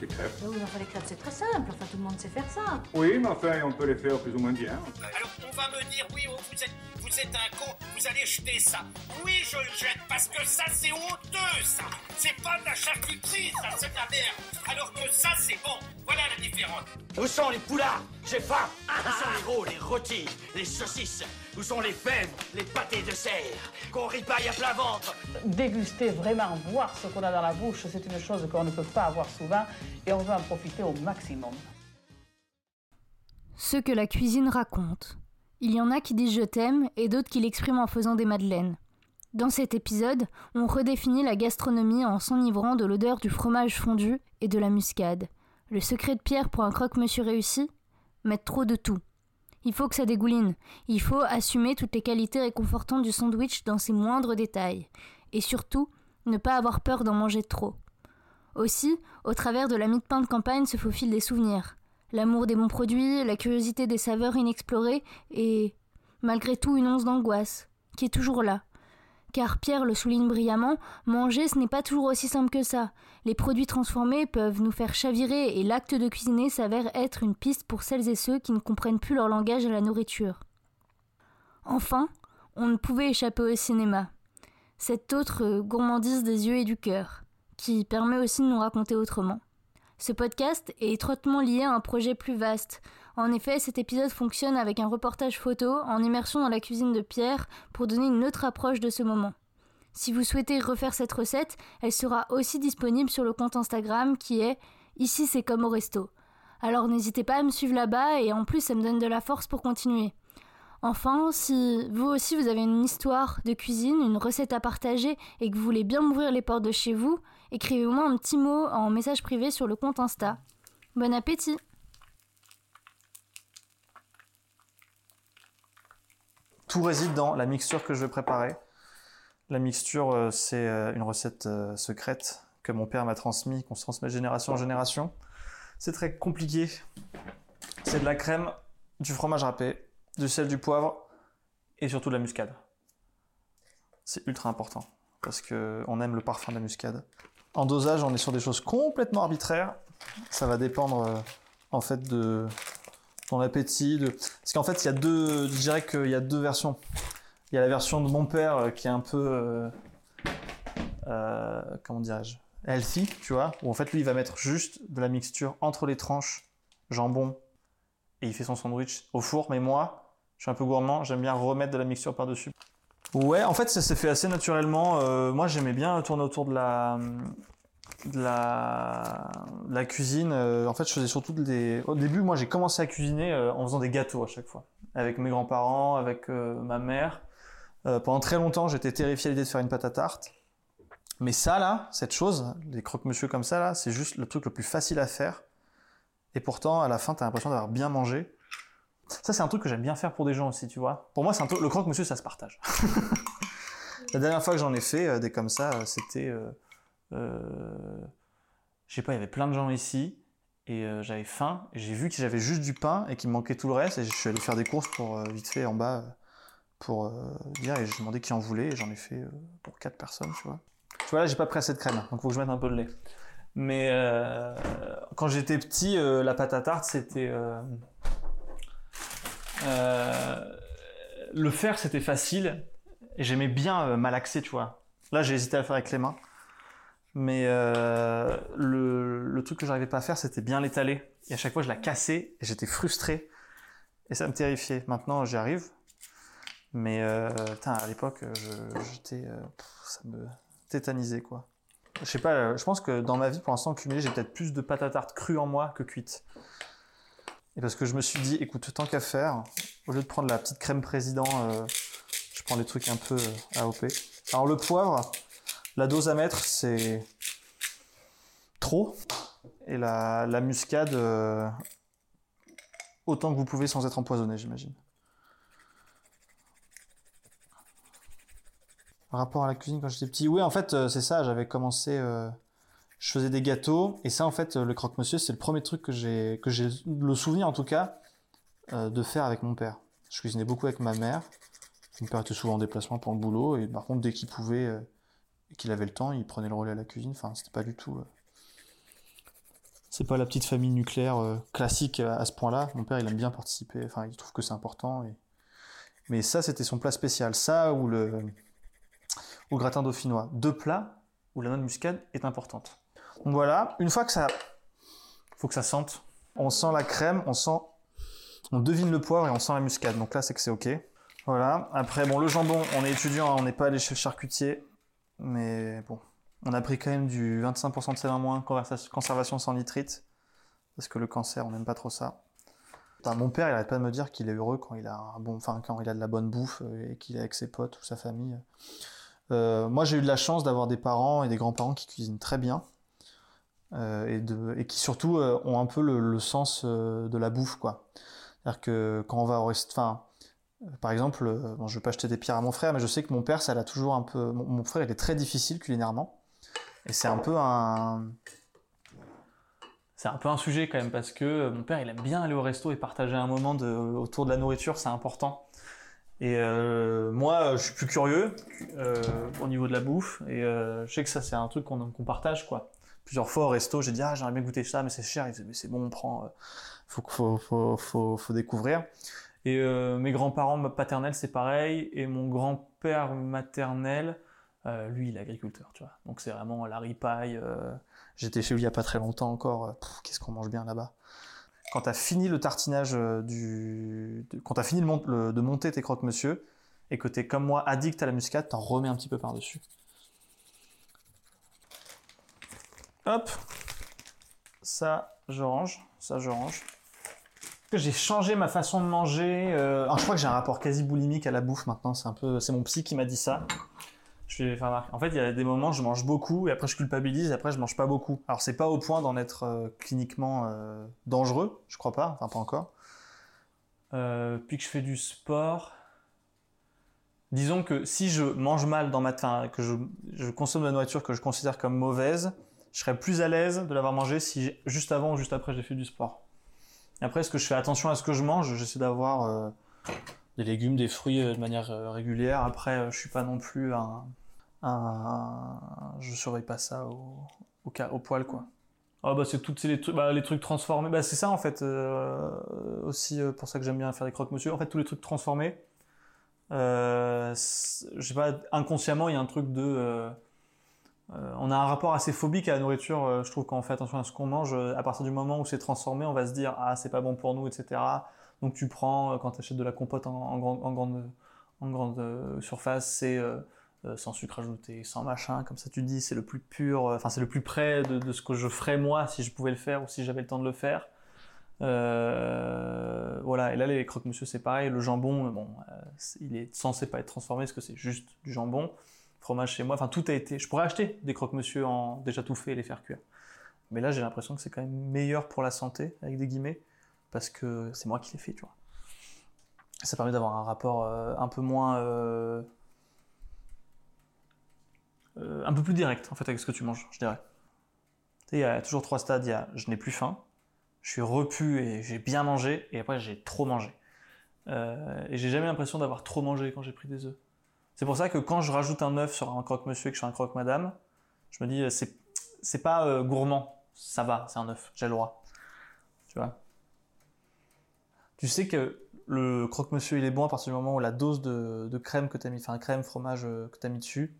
des crêpes. Oui, mais enfin, les crêpes, c'est très simple. Enfin, tout le monde sait faire ça. Oui, mais enfin, on peut les faire plus ou moins bien. Alors on va me dire, oui, oh, vous êtes, vous êtes un con, vous allez jeter ça. Oui, je le jette parce que ça, c'est honteux, ça. C'est pas de la charcuterie, ça, c'est de la merde. Alors que ça, c'est bon. Voilà la différence. Où sont les poulards? J'ai faim Où sont les rôles, les rôtis, les saucisses? Où sont les fèves, les pâtés de serre Qu'on ripaille à plein ventre Déguster, vraiment voir ce qu'on a dans la bouche, c'est une chose qu'on ne peut pas avoir souvent et on veut en profiter au maximum. Ce que la cuisine raconte. Il y en a qui disent je t'aime et d'autres qui l'expriment en faisant des madeleines. Dans cet épisode, on redéfinit la gastronomie en s'enivrant de l'odeur du fromage fondu et de la muscade. Le secret de Pierre pour un croque-monsieur réussi? Mettre trop de tout. Il faut que ça dégouline. Il faut assumer toutes les qualités réconfortantes du sandwich dans ses moindres détails. Et surtout, ne pas avoir peur d'en manger trop. Aussi, au travers de la mie de pain de campagne se faufilent des souvenirs. L'amour des bons produits, la curiosité des saveurs inexplorées et, malgré tout, une once d'angoisse, qui est toujours là. Car Pierre le souligne brillamment, manger ce n'est pas toujours aussi simple que ça. Les produits transformés peuvent nous faire chavirer et l'acte de cuisiner s'avère être une piste pour celles et ceux qui ne comprennent plus leur langage à la nourriture. Enfin, on ne pouvait échapper au cinéma. Cette autre gourmandise des yeux et du cœur, qui permet aussi de nous raconter autrement. Ce podcast est étroitement lié à un projet plus vaste. En effet, cet épisode fonctionne avec un reportage photo en immersion dans la cuisine de Pierre pour donner une autre approche de ce moment. Si vous souhaitez refaire cette recette, elle sera aussi disponible sur le compte Instagram qui est Ici c'est comme au resto. Alors n'hésitez pas à me suivre là-bas et en plus ça me donne de la force pour continuer. Enfin, si vous aussi vous avez une histoire de cuisine, une recette à partager et que vous voulez bien m'ouvrir les portes de chez vous, écrivez-moi un petit mot en message privé sur le compte Insta. Bon appétit Tout réside dans la mixture que je vais préparer. La mixture, euh, c'est euh, une recette euh, secrète que mon père m'a transmise, qu'on se transmet de génération en génération. C'est très compliqué. C'est de la crème, du fromage râpé, du sel, du poivre et surtout de la muscade. C'est ultra important parce qu'on aime le parfum de la muscade. En dosage, on est sur des choses complètement arbitraires. Ça va dépendre en fait de ton appétit. Parce qu'en fait, il y a deux, je dirais qu'il y a deux versions. Il y a la version de mon père euh, qui est un peu, euh, euh, comment dirais-je, healthy, tu vois, où en fait lui il va mettre juste de la mixture entre les tranches, jambon, et il fait son sandwich au four. Mais moi, je suis un peu gourmand, j'aime bien remettre de la mixture par-dessus. Ouais, en fait ça s'est fait assez naturellement. moi j'aimais bien tourner autour de la, de la, cuisine. en fait je faisais surtout des... Au début moi j'ai commencé à cuisiner en faisant des gâteaux à chaque fois. Avec mes grands-parents, avec ma mère. Euh, pendant très longtemps, j'étais terrifié à l'idée de faire une pâte à tarte. Mais ça, là, cette chose, les croque-monsieur comme ça, là, c'est juste le truc le plus facile à faire. Et pourtant, à la fin, t'as l'impression d'avoir bien mangé. Ça, c'est un truc que j'aime bien faire pour des gens aussi, tu vois. Pour moi, c'est un truc, le croque-monsieur, ça se partage. la dernière fois que j'en ai fait euh, des comme ça, euh, c'était, euh, je sais pas, il y avait plein de gens ici et j'avais faim. J'ai vu que j'avais juste du pain et qu'il me manquait tout le reste et je suis allé faire des courses pour vite fait en bas pour dire et je demandais qui en voulait et j'en ai fait pour quatre personnes, tu vois. Tu vois là, j'ai pas pris assez de crème, donc faut que je mette un peu de lait. Mais euh, quand j'étais petit, euh, la pâte à tarte, c'était euh, le faire, c'était facile et j'aimais bien malaxer, tu vois. Là, j'ai hésité à le faire avec les mains. Mais le, le, truc que j'arrivais pas à faire, c'était bien l'étaler. Et à chaque fois, je la cassais et j'étais frustré. Et ça me terrifiait. Maintenant, j'y arrive. Mais euh, à l'époque, j'étais, ça me tétanisait quoi. Je sais pas, je pense que dans ma vie, pour l'instant, cumulé, j'ai peut-être plus de pâte à tarte crue en moi que cuite. Et parce que je me suis dit, écoute, tant qu'à faire, au lieu de prendre la petite crème président, euh, je prends des trucs un peu euh, AOP. Alors le poivre, la dose à mettre, c'est trop. Et la, muscade, euh, autant que vous pouvez sans être empoisonné, j'imagine. Rapport à la cuisine quand j'étais petit, oui, en fait, c'est ça, j'avais commencé, je faisais des gâteaux, et ça, en fait, le croque-monsieur, c'est le premier truc que j'ai, que j'ai le souvenir, en tout cas, euh, de faire avec mon père. Je cuisinais beaucoup avec ma mère. Mon père était souvent en déplacement pour le boulot, et par contre, dès qu'il pouvait, euh, qu'il avait le temps, il prenait le relais à la cuisine. Enfin, c'était pas du tout. c'est pas la petite famille nucléaire euh, classique à, ce point-là. Mon père, il aime bien participer. Enfin, il trouve que c'est important. Mais ça, c'était son plat spécial. Ça ou le, le gratin dauphinois. Deux plats où la noix de muscade est importante. Voilà. Une fois que ça, faut que ça sente. On sent la crème, on sent, on devine le poivre et on sent la muscade. Donc là, c'est que c'est ok. Voilà. Après, bon, le jambon, on est étudiant, hein, on n'est pas allé chez le charcutier, mais bon, on a pris quand même du 25% de sel en moins, conservation sans nitrite, parce que le cancer, on n'aime pas trop ça. Mon père, il arrête pas de me dire qu'il est heureux quand il a un bon, enfin quand a de la bonne bouffe euh, et qu'il est avec ses potes ou sa famille. Euh, moi, j'ai eu de la chance d'avoir des parents et des grands-parents qui cuisinent très bien euh, et, qui surtout euh, ont un peu le, sens euh, de la bouffe, quoi. C'est-à-dire que quand on va au rest- enfin, euh, par exemple, bon, je vais pas jeter des pierres à mon frère, mais je sais que mon père, ça l'a toujours un peu. Mon, frère, il est très difficile culinairement, et c'est un peu un. C'est un peu un sujet quand même parce que mon père, il aime bien aller au resto et partager un moment autour de la nourriture, c'est important. Et moi, je suis plus curieux au niveau de la bouffe, et je sais que ça, c'est un truc qu'on partage, quoi. Plusieurs fois au resto, j'ai dit ah j'aimerais bien goûter ça, mais c'est cher. Il disait mais c'est bon, on prend. euh, faut, faut, faut, faut, faut découvrir. Et euh, mes grands-parents paternels, c'est pareil. Et mon grand-père maternel, euh, lui, il est agriculteur, tu vois. Donc c'est vraiment la ripaille. euh, J'étais chez lui il y a pas très longtemps encore. Qu'est-ce qu'on mange bien là-bas. Quand tu as fini le tartinage du. quand tu as fini de monter tes croque-monsieur, et que tu es comme moi addict à la muscade, t'en remets un petit peu par-dessus. Hop. Ça, je range. Ça, je range. J'ai changé ma façon de manger. euh, alors, je crois que j'ai un rapport quasi boulimique à la bouffe maintenant. C'est un peu, c'est mon psy qui m'a dit ça. Je vais faire remarquer. En fait, il y a des moments où je mange beaucoup et après je culpabilise et après je mange pas beaucoup. Alors c'est pas au point d'en être euh, cliniquement euh, dangereux, je crois pas, enfin pas encore. Puis que je fais du sport. Disons que si je mange mal dans ma, enfin, que je consomme de la nourriture que je considère comme mauvaise, je serais plus à l'aise de l'avoir mangé si juste avant ou juste après j'ai fait du sport. Après, est-ce que je fais attention à ce que je mange? J'essaie d'avoir euh, des légumes, des fruits euh, de manière euh, régulière. Après, je suis pas non plus un, un- je surveille pas ça au, au, au poil quoi. Ah bah c'est toutes les trucs, bah, les trucs transformés. Bah c'est ça en fait aussi pour ça que j'aime bien faire des croque-monsieur. En fait, tous les trucs transformés. Je pas, inconsciemment, il y a un truc de. Euh, on a un rapport assez phobique à la nourriture, euh, je trouve, quand on fait attention à ce qu'on mange. euh, À partir du moment où c'est transformé, on va se dire Ah, c'est pas bon pour nous, etc. Donc tu prends, quand tu achètes de la compote en, en grande, en grande, surface, c'est sans sucre ajouté, sans machin, comme ça tu dis c'est le plus pur, enfin c'est le plus près de, ce que je ferais moi si je pouvais le faire ou si j'avais le temps de le faire. Voilà, et là les croque-monsieur c'est pareil, le jambon, bon, il est censé pas être transformé parce que c'est juste du jambon. Fromage chez moi, enfin tout a été. Je pourrais acheter des croque-monsieur en déjà tout fait et les faire cuire. Mais là j'ai l'impression que c'est quand même meilleur pour la santé, avec des guillemets, parce que c'est moi qui l'ai fait, tu vois. Ça permet d'avoir un rapport euh, un peu moins. euh, euh, un peu plus direct en fait avec ce que tu manges, je dirais. Tu sais, il y a toujours trois stades. Il y a je n'ai plus faim, je suis repu et j'ai bien mangé, et après j'ai trop mangé. Et j'ai jamais l'impression d'avoir trop mangé quand j'ai pris des œufs. C'est pour ça que quand je rajoute un œuf sur un croque-monsieur et que je fais un croque-madame, je me dis euh, c'est c'est pas euh, gourmand, ça va, c'est un œuf, j'ai le droit. Tu vois? Tu sais que le croque-monsieur il est bon à partir du moment où la dose de, crème que tu as mis, enfin crème, fromage euh, que tu as mis dessus,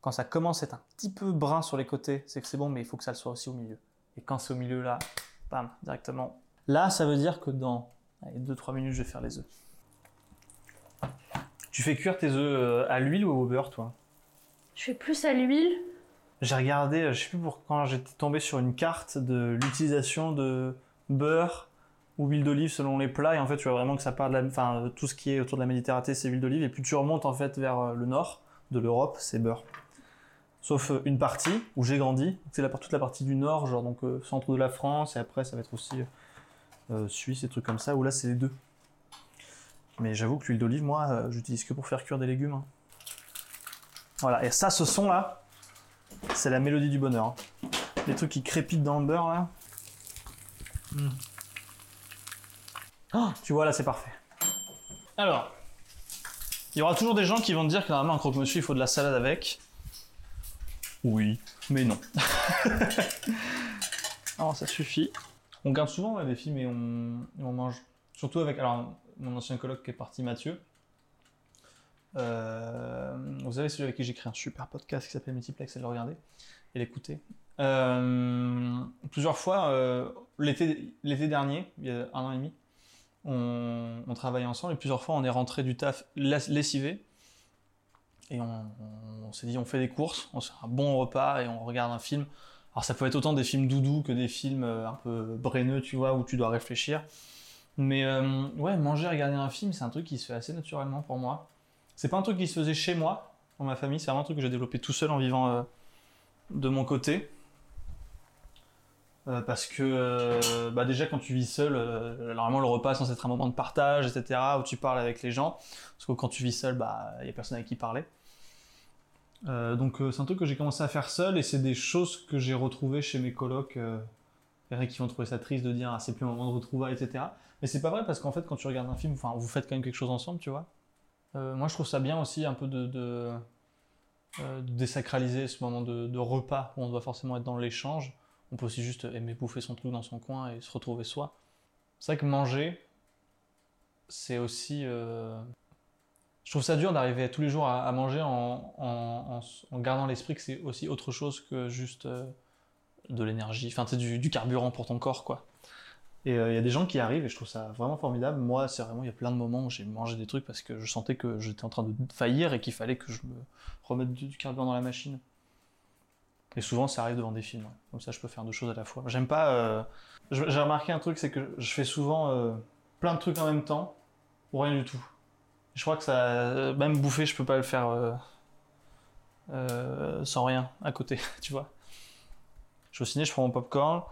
quand ça commence à être un petit peu brun sur les côtés, c'est que c'est bon, mais il faut que ça le soit aussi au milieu. Et quand c'est au milieu là, bam, directement. Là, ça veut dire que dans 2-3 minutes, je vais faire les œufs. Tu fais cuire tes œufs euh, à l'huile ou au beurre, toi? Je fais plus à l'huile. J'ai regardé, euh, je sais plus pour quand j'étais tombé sur une carte de l'utilisation de beurre ou huile d'olive selon les plats, et en fait, tu vois vraiment que ça part de la, enfin, euh, tout ce qui est autour de la Méditerranée, c'est huile d'olive, et plus tu remontes en fait vers le nord de l'Europe, c'est beurre. Sauf une partie où j'ai grandi, c'est la, toute la partie du nord, genre donc euh, centre de la France, et après ça va être aussi euh, Suisse et trucs comme ça, où là c'est les deux. Mais j'avoue que l'huile d'olive, moi, euh, j'utilise que pour faire cuire des légumes. hein. Voilà, et ça, ce son là, c'est la mélodie du bonheur. hein. Les trucs qui crépitent dans le beurre là. Mm. Oh, tu vois là, c'est parfait. Alors, il y aura toujours des gens qui vont te dire que normalement un croque-monsieur il faut de la salade avec. Oui, mais non. Alors, ça suffit. On garde souvent des films et on, et on mange. Surtout avec alors, mon ancien coloc qui est parti, Mathieu. Euh, vous savez, celui avec qui j'ai créé un super podcast qui s'appelle Multiplex, et le regarder et l'écouter. Euh, plusieurs fois, euh, l'été dernier, il y a un an et demi, on, travaillait ensemble et plusieurs fois on est rentré du taf lessivé et on, s'est dit on fait des courses, on se fait un bon repas et on regarde un film. Alors ça peut être autant des films doudous que des films un peu brenneux, tu vois, où tu dois réfléchir. Mais euh, ouais, manger, regarder un film, c'est un truc qui se fait assez naturellement pour moi. C'est pas un truc qui se faisait chez moi, dans ma famille, c'est vraiment un truc que j'ai développé tout seul en vivant euh, de mon côté. Euh, parce que euh, bah déjà quand tu vis seul, normalement le repas censé être un moment de partage, etc., où tu parles avec les gens. Parce que quand tu vis seul, bah il y a personne avec qui parler. Donc c'est un truc que j'ai commencé à faire seul et c'est des choses que j'ai retrouvées chez mes colocs. Il y en a qui vont trouver ça triste de dire ah, c'est plus un moment de retrouvailles, etc. Mais c'est pas vrai parce qu'en fait quand tu regardes un film, enfin vous faites quand même quelque chose ensemble, tu vois. Euh, moi je trouve ça bien aussi un peu de, euh, désacraliser ce moment de, repas où on doit forcément être dans l'échange. On peut aussi juste aimer bouffer son truc dans son coin et se retrouver soi. C'est vrai que manger, c'est aussi. euh, Je trouve ça dur d'arriver tous les jours à, manger en, gardant l'esprit que c'est aussi autre chose que juste de l'énergie, enfin du, du carburant pour ton corps quoi. Et euh, il y a des gens qui arrivent et je trouve ça vraiment formidable. Moi, c'est vraiment, il y a plein de moments où j'ai mangé des trucs parce que je sentais que j'étais en train de faillir et qu'il fallait que je me remette du, carburant dans la machine. Et souvent, ça arrive devant des films. Comme ça, je peux faire deux choses à la fois. J'aime pas. euh, J'ai remarqué un truc, c'est que je fais souvent euh, plein de trucs en même temps ou rien du tout. Je crois que ça. Même bouffer, je peux pas le faire sans rien à côté, tu vois. Je je prends mon popcorn.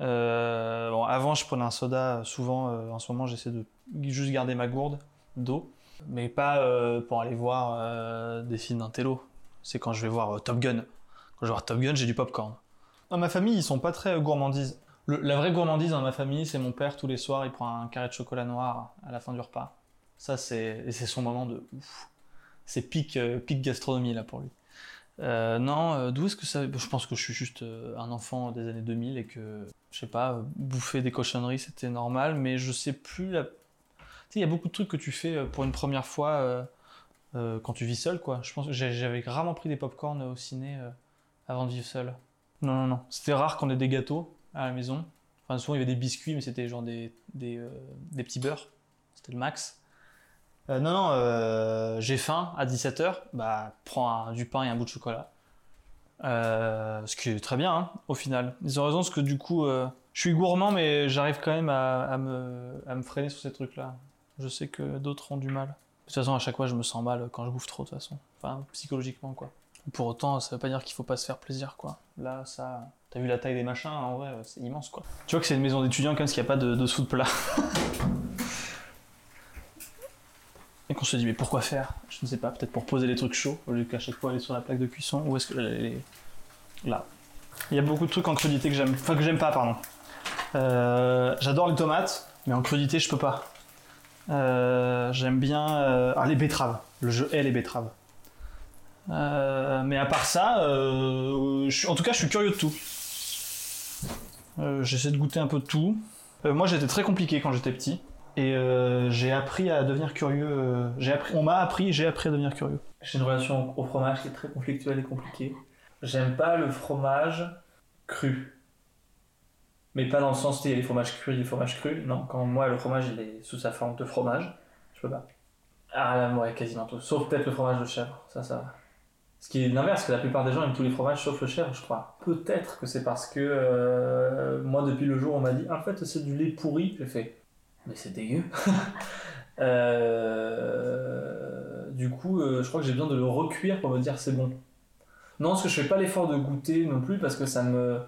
Euh, avant, je prenais un soda. Souvent, euh, en ce moment, j'essaie de juste garder ma gourde d'eau. Mais pas euh, pour aller voir euh, des films d'intello. C'est quand je vais voir euh, Top Gun. Quand je vais voir Top Gun, j'ai du popcorn. Dans ma famille, ils sont pas très euh, gourmandises. La vraie gourmandise dans ma famille, c'est mon père tous les soirs, il prend un carré de chocolat noir à la fin du repas. Ça, c'est son moment de. C'est pic, euh, pic gastronomie là pour lui. Euh, non, euh, d'où est-ce que ça Je pense que je suis juste euh, un enfant des années 2000 et que, je sais pas, bouffer des cochonneries c'était normal, mais je sais plus. Tu sais, il y a beaucoup de trucs que tu fais pour une première fois quand tu vis seul, quoi. Je pense que j'avais rarement pris des pop-corn au ciné avant de vivre seul. Non, non, non. C'était rare qu'on ait des gâteaux à la maison. Enfin, souvent il y avait des biscuits, mais c'était genre des, des, des petits beurres. C'était le max. Euh, non, non, euh, j'ai faim à 17h, bah prends du pain et un bout de chocolat. Euh, ce qui est très bien, hein, au final. Ils ont raison, parce que du coup, je suis gourmand, mais j'arrive quand même à, me, à me freiner sur ces trucs-là. Je sais que d'autres ont du mal. De toute façon, à chaque fois, je me sens mal quand je bouffe trop, de toute façon. Enfin, psychologiquement, quoi. Pour autant, ça veut pas dire qu'il faut pas se faire plaisir, quoi. Là, ça... T'as vu la taille des machins, en vrai, c'est immense, quoi. Tu vois que c'est une maison d'étudiants, quand parce qu'il n'y a pas de, de sous de plat. Qu'on se dit, mais pourquoi faire? Je ne sais pas, peut-être pour poser les trucs chauds, au lieu qu'à chaque fois aller sur la plaque de cuisson, ou est-ce que les- les- Là. Il y a beaucoup de trucs en crudité que j'aime, enfin que j'aime pas, pardon. Euh, J'adore les tomates, mais en crudité, je peux pas. Euh, j'aime bien euh, ah, les betteraves. Le jeu hais les betteraves. Euh, mais à part ça, euh, en tout cas, je suis curieux de tout. Euh, J'essaie de goûter un peu de tout. Euh, moi, j'étais très compliqué quand j'étais petit. Et euh, j'ai appris à devenir curieux. euh, on m'a appris, j'ai appris à devenir curieux. J'ai une relation au fromage qui est très conflictuelle et compliquée. J'aime pas le fromage cru. Mais pas dans le sens, il y a les fromages crus et les fromages crus. Non, quand moi, le fromage, il est sous sa forme de fromage, je peux pas. Ah là, ouais, quasiment tout. Sauf peut-être le fromage de chèvre. Ça, ça. va. Ce qui est l'inverse, que la plupart des gens aiment tous les fromages sauf le chèvre, je crois. Peut-être que c'est parce que euh, moi, depuis le jour on m'a dit en fait, c'est du lait pourri, j'ai fait mais c'est dégueu. Euh, du coup, euh, je crois que j'ai besoin de le recuire pour me dire c'est bon. Non, parce que je fais pas l'effort de goûter non plus parce que ça me.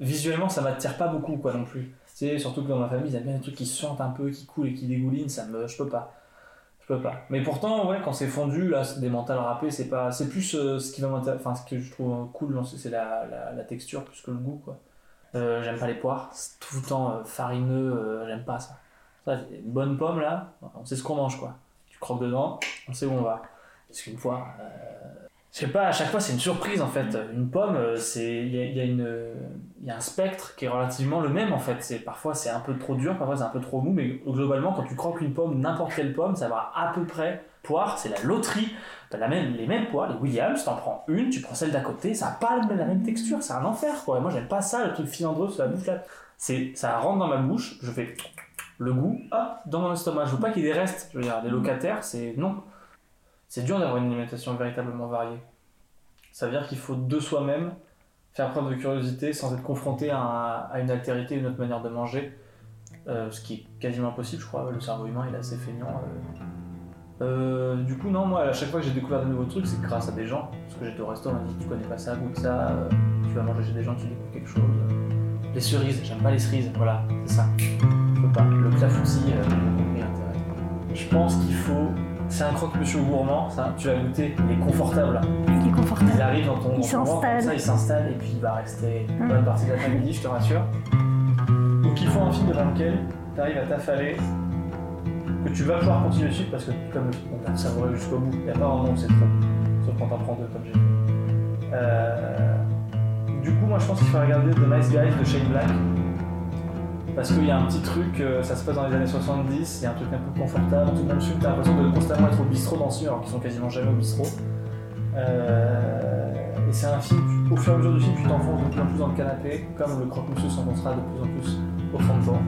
Visuellement, ça m'attire pas beaucoup quoi non plus. Sais, surtout que dans ma famille, ils aiment bien les trucs qui sentent un peu, qui coulent et qui dégoulinent, ça me. Je peux pas. Je peux pas. Mais pourtant, ouais, quand c'est fondu, là, c'est des mentales râpées, c'est pas. C'est plus euh, ce qui va. Enfin, ce que je trouve cool, c'est c'est la, la, la texture plus que le goût quoi. Euh, j'aime pas les poires, c'est tout le temps euh, farineux, euh, j'aime pas ça. Bonne pomme là, on sait ce qu'on mange quoi. Tu croques dedans, on sait où on va. Parce qu'une fois, euh, Je sais pas, à chaque fois c'est une surprise en fait. Une pomme, euh, c'est il y a, y a y a un spectre qui est relativement le même en fait. C'est parfois c'est un peu trop dur, parfois c'est un peu trop mou, mais globalement quand tu croques une pomme, n'importe quelle pomme, ça va à peu près. Poire, c'est la loterie. T'as la même, les mêmes poires, les Williams, t'en prends une, tu prends celle d'à côté, ça a pas la même- texture, c'est un enfer quoi. Et moi j'aime pas ça, le truc filandreux sur la bouche là. C'est, ça rentre dans ma bouche, je fais le goût, hop, dans mon estomac. Je veux pas qu'il y ait des restes. Je veux dire, des locataires, c'est non. C'est dur d'avoir une alimentation véritablement variée. Ça veut dire qu'il faut de soi-même faire preuve de curiosité sans être confronté à, une altérité, une autre manière de manger. Euh, ce qui est quasiment impossible, je crois. Le cerveau humain est assez feignant. euh. Euh, du coup, non, moi, à chaque fois que j'ai découvert de nouveaux trucs, c'est grâce à des gens. Parce que j'étais au resto, on m'a dit Tu connais pas ça, goûte ça, tu vas manger chez des gens, tu découvres quelque chose. Les cerises, j'aime pas les cerises, voilà, c'est ça. Je peux pas. Le clafoutis, euh, l'intérêt. Je pense qu'il faut. C'est un croque-monsieur gourmand, ça, tu vas goûter, il est confortable. Il est confortable. Il arrive dans ton, Il dans s'installe. ça, il s'installe et puis il va rester une Mm. bonne partie de l'après-midi, je te rassure. Donc il faut un film devant lequel tu arrives à t'affaler, que tu vas pouvoir continuer de suivre parce que comme on t'a savouré jusqu'au bout, il n'y a pas un moment où c'est trop, sauf quand t'en prends deux comme j'ai fait. Euh, du coup, moi je pense qu'il faut regarder The Nice Guys de Shane Black. Parce qu'il y a un petit truc, euh, ça se passe dans les années 70, il y a un truc un peu confortable, tout le monde t'as l'impression de constamment être au bistrot film, alors qu'ils sont quasiment jamais au bistrot. Euh, et c'est un film, au fur et à mesure du film, tu t'enfonces de plus en plus dans le canapé, comme le croque-monsieur s'enfoncera de plus en plus au fond de toi.